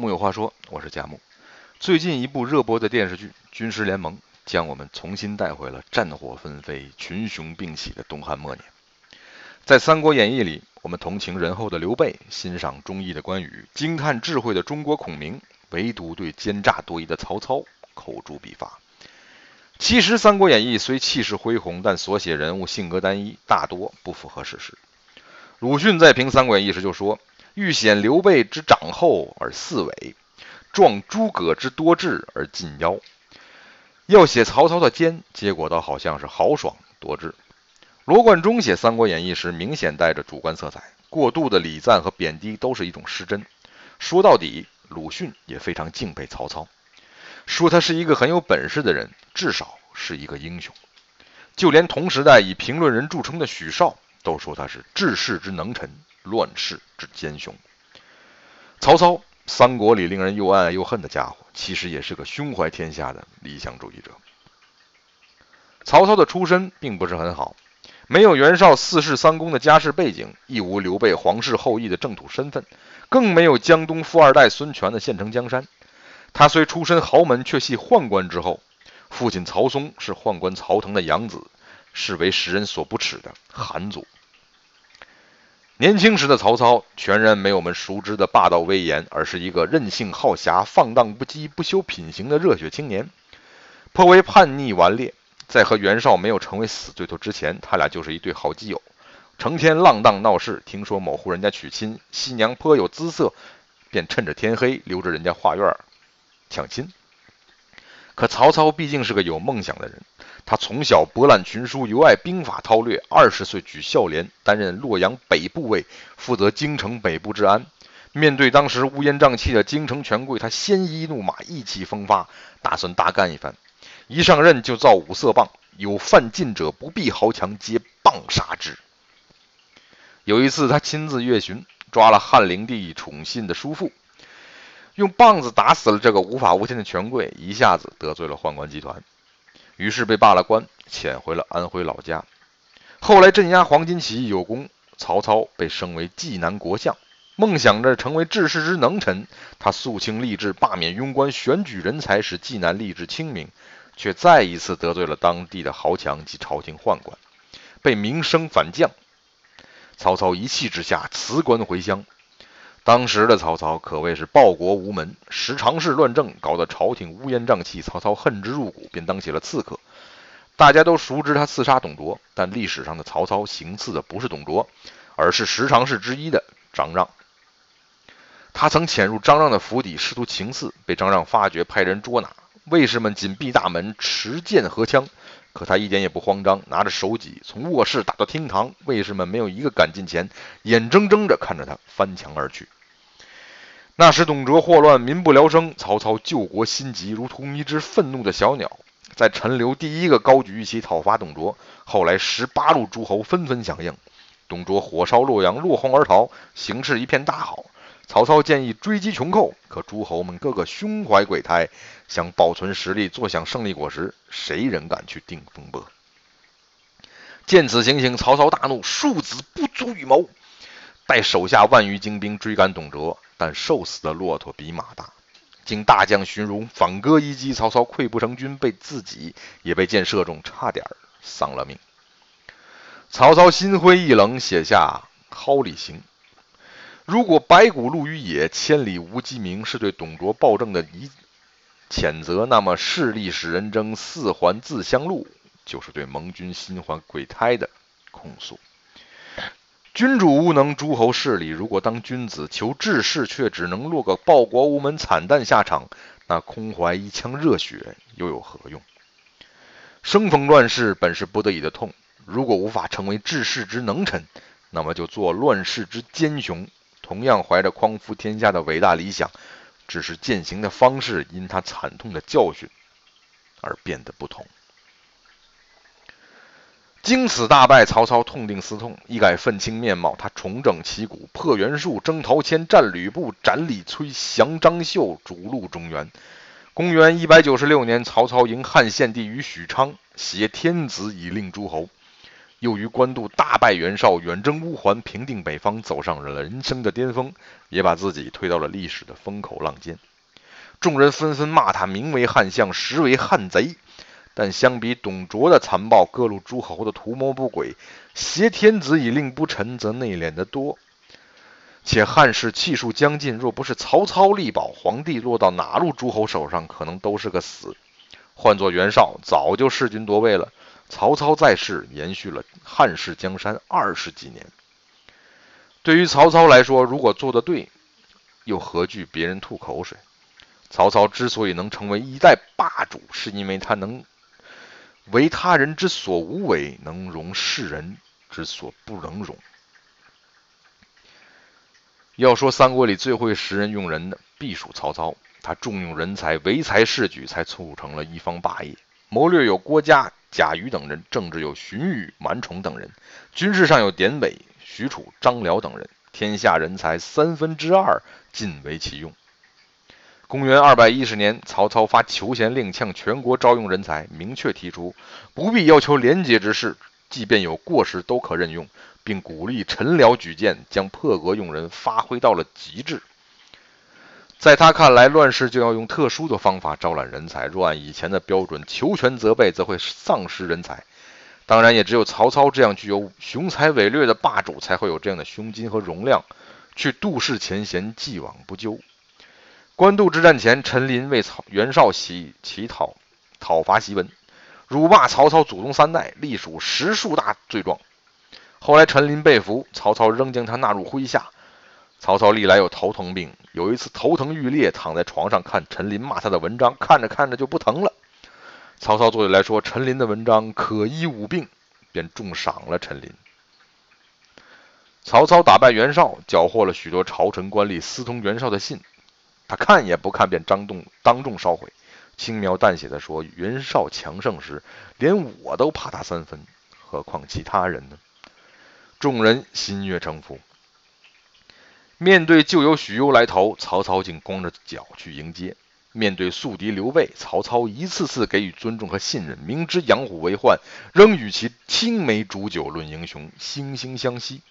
木有话说，我是佳木。最近一部热播的电视剧《军师联盟》，将我们重新带回了战火纷飞、群雄并起的东汉末年。在《三国演义》里，我们同情仁厚的刘备，欣赏忠义的关羽，惊叹智慧的中国孔明，唯独对奸诈多疑的曹操口诛笔伐。其实，《三国演义》虽气势恢宏，但所写人物性格单一，大多不符合事实。鲁迅在评《三国演义》时就说。欲显刘备之长厚而似伟，壮诸葛之多智而近妖。要写曹操的奸，结果倒好像是豪爽多智。罗贯中写《三国演义》时，明显带着主观色彩，过度的礼赞和贬低都是一种失真。说到底，鲁迅也非常敬佩曹操，说他是一个很有本事的人，至少是一个英雄。就连同时代以评论人著称的许绍，都说他是治世之能臣。乱世之奸雄，曹操，三国里令人又爱又恨的家伙，其实也是个胸怀天下的理想主义者。曹操的出身并不是很好，没有袁绍四世三公的家世背景，亦无刘备皇室后裔的正土身份，更没有江东富二代孙权的现成江山。他虽出身豪门，却系宦官之后。父亲曹嵩是宦官曹腾的养子，是为世人所不耻的韩族。年轻时的曹操全然没有我们熟知的霸道威严，而是一个任性好侠、放荡不羁、不修品行的热血青年，颇为叛逆顽劣。在和袁绍没有成为死对头之前，他俩就是一对好基友，成天浪荡闹事。听说某户人家娶亲，新娘颇有姿色，便趁着天黑溜着人家画院抢亲。可曹操毕竟是个有梦想的人。他从小博览群书，尤爱兵法韬略。二十岁举孝廉，担任洛阳北部尉，负责京城北部治安。面对当时乌烟瘴气的京城权贵，他鲜衣怒马，意气风发，打算大干一番。一上任就造五色棒，有犯禁者不避豪强，皆棒杀之。有一次，他亲自阅巡，抓了汉灵帝宠信的叔父，用棒子打死了这个无法无天的权贵，一下子得罪了宦官集团。于是被罢了官，遣回了安徽老家。后来镇压黄巾起义有功，曹操被升为济南国相，梦想着成为治世之能臣。他肃清吏治，罢免庸官，选举人才，使济南吏治清明，却再一次得罪了当地的豪强及朝廷宦官，被名声反将。曹操一气之下辞官回乡。当时的曹操可谓是报国无门，时常是乱政，搞得朝廷乌烟瘴气。曹操恨之入骨，便当起了刺客。大家都熟知他刺杀董卓，但历史上的曹操行刺的不是董卓，而是十常侍之一的张让。他曾潜入张让的府邸，试图行刺，被张让发觉，派人捉拿。卫士们紧闭大门，持剑和枪，可他一点也不慌张，拿着手戟从卧室打到厅堂，卫士们没有一个敢近前，眼睁睁地看着他翻墙而去。那时董卓祸乱，民不聊生，曹操救国心急，如同一只愤怒的小鸟，在陈留第一个高举义旗讨伐董卓。后来十八路诸侯纷纷响应，董卓火烧洛阳，落荒而逃，形势一片大好。曹操建议追击穷寇，可诸侯们个个胸怀鬼胎，想保存实力，坐享胜利果实，谁人敢去定风波？见此情形，曹操大怒，庶子不足与谋，带手下万余精兵追赶董卓。但瘦死的骆驼比马大，经大将荀荣反戈一击，曹操溃不成军，被自己也被箭射中，差点丧了命。曹操心灰意冷，写下《蒿里行》：如果白骨露于野，千里无鸡鸣，是对董卓暴政的一谴责；那么势力使人争，四环自相戮，就是对盟军心怀鬼胎的控诉。君主无能，诸侯势力。如果当君子求治世，却只能落个报国无门、惨淡下场，那空怀一腔热血又有何用？生逢乱世，本是不得已的痛。如果无法成为治世之能臣，那么就做乱世之奸雄。同样怀着匡扶天下的伟大理想，只是践行的方式因他惨痛的教训而变得不同。经此大败，曹操痛定思痛，一改愤青面貌。他重整旗鼓，破袁术，征陶谦，战吕布，斩李摧，降张绣，逐鹿中原。公元一百九十六年，曹操迎汉献帝于许昌，挟天子以令诸侯。又于官渡大败袁绍，远征乌桓，平定北方，走上了人生的巅峰，也把自己推到了历史的风口浪尖。众人纷纷骂他名为汉相，实为汉贼。但相比董卓的残暴，各路诸侯的图谋不轨，挟天子以令不臣，则内敛得多。且汉室气数将尽，若不是曹操力保，皇帝落到哪路诸侯手上，可能都是个死。换做袁绍，早就弑君夺位了。曹操在世，延续了汉室江山二十几年。对于曹操来说，如果做得对，又何惧别人吐口水？曹操之所以能成为一代霸主，是因为他能为他人之所无为，能容世人之所不能容。要说三国里最会识人用人的，必属曹操。他重用人才，唯才是举，才促成了一方霸业。谋略有郭嘉、贾谊等人，政治有荀彧、满宠等人，军事上有典韦、许褚、张辽等人。天下人才三分之二尽为其用。公元二百一十年，曹操发求贤令，向全国招用人才，明确提出不必要求廉洁之事，即便有过失都可任用，并鼓励臣僚举荐，将破格用人发挥到了极致。在他看来，乱世就要用特殊的方法招揽人才，若按以前的标准求全责备，则会丧失人才。当然，也只有曹操这样具有雄才伟略的霸主，才会有这样的胸襟和容量，去度世前嫌，既往不咎。官渡之战前，陈琳为曹袁绍起乞讨讨伐檄文，辱骂曹操祖宗三代，隶属十数大罪状。后来陈琳被俘，曹操仍将他纳入麾下。曹操历来有头疼病，有一次头疼欲裂，躺在床上看陈琳骂他的文章，看着看着就不疼了。曹操坐下来说：“陈琳的文章可医五病”，便重赏了陈琳。曹操打败袁绍，缴获了许多朝臣官吏私通袁绍的信。他看也不看，便张动当众烧毁，轻描淡写的说：“袁绍强盛时，连我都怕他三分，何况其他人呢？”众人心悦诚服。面对旧友许攸来投，曹操竟光着脚去迎接；面对宿敌刘备，曹操一次次给予尊重和信任，明知养虎为患，仍与其青梅煮酒论英雄，惺惺相惜；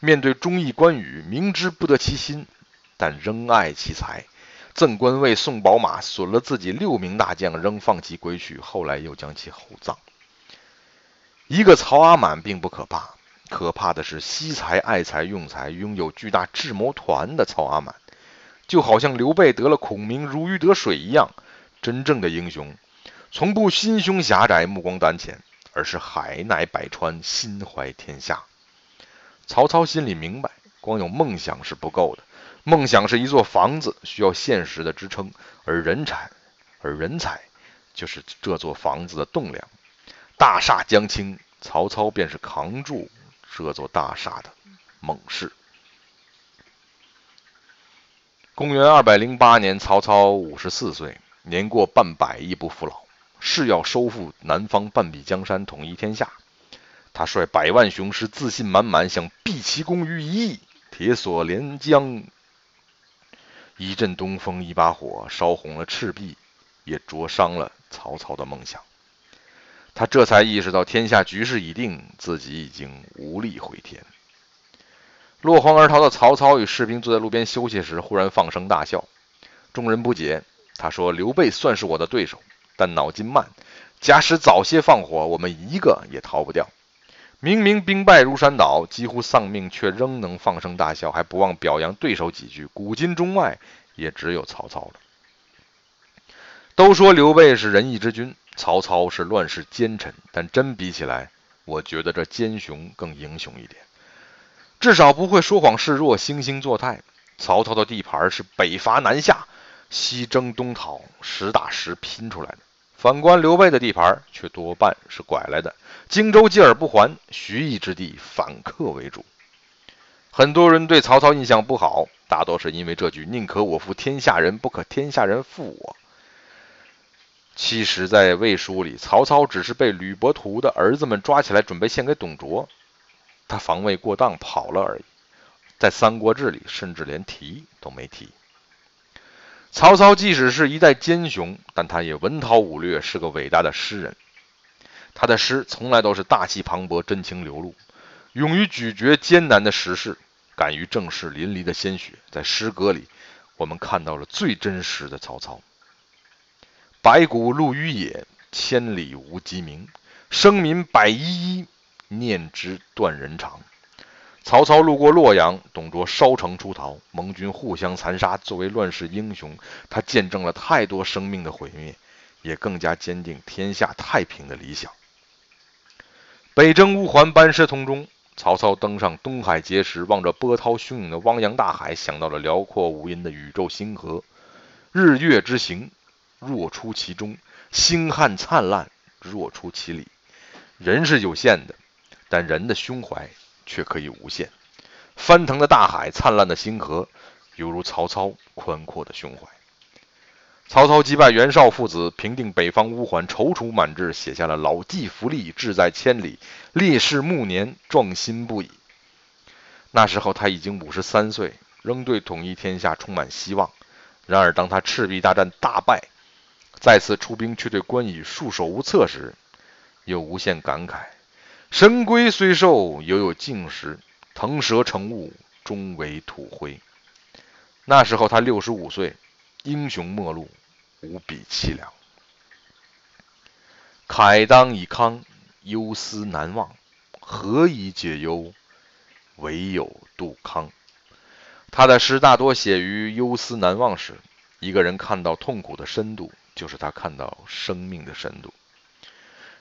面对忠义关羽，明知不得其心。但仍爱其才，赠官位送宝马，损了自己六名大将，仍放其归去。后来又将其厚葬。一个曹阿满并不可怕，可怕的是惜才爱才用才，拥有巨大智谋团的曹阿满，就好像刘备得了孔明如鱼得水一样。真正的英雄，从不心胸狭窄、目光短浅，而是海纳百川、心怀天下。曹操心里明白，光有梦想是不够的。梦想是一座房子，需要现实的支撑，而人才，而人才就是这座房子的栋梁。大厦将倾，曹操便是扛住这座大厦的猛士。公元二百零八年，曹操五十四岁，年过半百亦不服老，誓要收复南方半壁江山，统一天下。他率百万雄师，自信满满，想毕其功于一役，铁索连江。一阵东风，一把火，烧红了赤壁，也灼伤了曹操的梦想。他这才意识到天下局势已定，自己已经无力回天。落荒而逃的曹操与士兵坐在路边休息时，忽然放声大笑。众人不解，他说：“刘备算是我的对手，但脑筋慢。假使早些放火，我们一个也逃不掉。明明兵败如山倒，几乎丧命，却仍能放声大笑，还不忘表扬对手几句。古今中外。”也只有曹操了。都说刘备是仁义之君，曹操是乱世奸臣，但真比起来，我觉得这奸雄更英雄一点。至少不会说谎示弱、惺惺作态。曹操的地盘是北伐南下、西征东讨，实打实拼出来的；反观刘备的地盘，却多半是拐来的，荆州借而不还，徐邑之地反客为主。很多人对曹操印象不好。大多是因为这句“宁可我负天下人，不可天下人负我”。其实，在《魏书》里，曹操只是被吕伯图的儿子们抓起来，准备献给董卓，他防卫过当跑了而已。在《三国志》里，甚至连提都没提。曹操即使是一代奸雄，但他也文韬武略，是个伟大的诗人。他的诗从来都是大气磅礴、真情流露，勇于咀嚼艰难的时事，敢于正视淋漓的鲜血。在诗歌里，我们看到了最真实的曹操。白骨露于野，千里无鸡鸣。生民百依依，念之断人肠。曹操路过洛阳，董卓烧城出逃，盟军互相残杀。作为乱世英雄，他见证了太多生命的毁灭，也更加坚定天下太平的理想。北征乌桓，班师途中。曹操登上东海碣石，望着波涛汹涌的汪洋大海，想到了辽阔无垠的宇宙星河。日月之行，若出其中；星汉灿烂，若出其里。人是有限的，但人的胸怀。却可以无限，翻腾的大海，灿烂的星河，犹如曹操宽阔的胸怀。曹操击败袁绍父子，平定北方乌桓，踌躇满志，写下了“老骥伏枥，志在千里；烈士暮年，壮心不已。”那时候他已经五十三岁，仍对统一天下充满希望。然而，当他赤壁大战大败，再次出兵却对关羽束手无策时，又无限感慨。神龟虽寿，犹有竟时；腾蛇乘雾，终为土灰。那时候他六十五岁，英雄末路，无比凄凉。慨当以慷，忧思难忘。何以解忧？唯有杜康。他的诗大多写于忧思难忘时。一个人看到痛苦的深度，就是他看到生命的深度。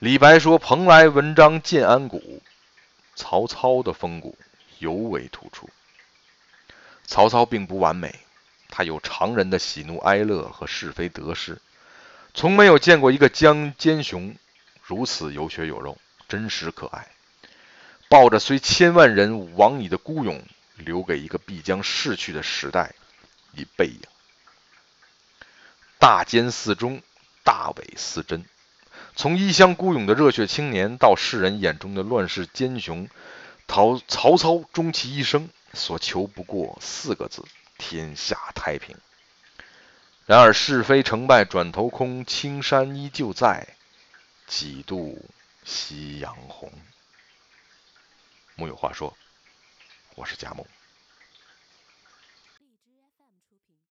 李白说：“蓬莱文章建安骨。”曹操的风骨尤为突出。曹操并不完美，他有常人的喜怒哀乐和是非得失，从没有见过一个将奸雄如此有血有肉、真实可爱，抱着虽千万人亡矣的孤勇，留给一个必将逝去的时代以背影。大奸似忠，大伪似真。从一乡孤勇的热血青年，到世人眼中的乱世奸雄，曹曹操终其一生所求不过四个字：天下太平。然而是非成败转头空，青山依旧在，几度夕阳红。木有话说，我是贾木。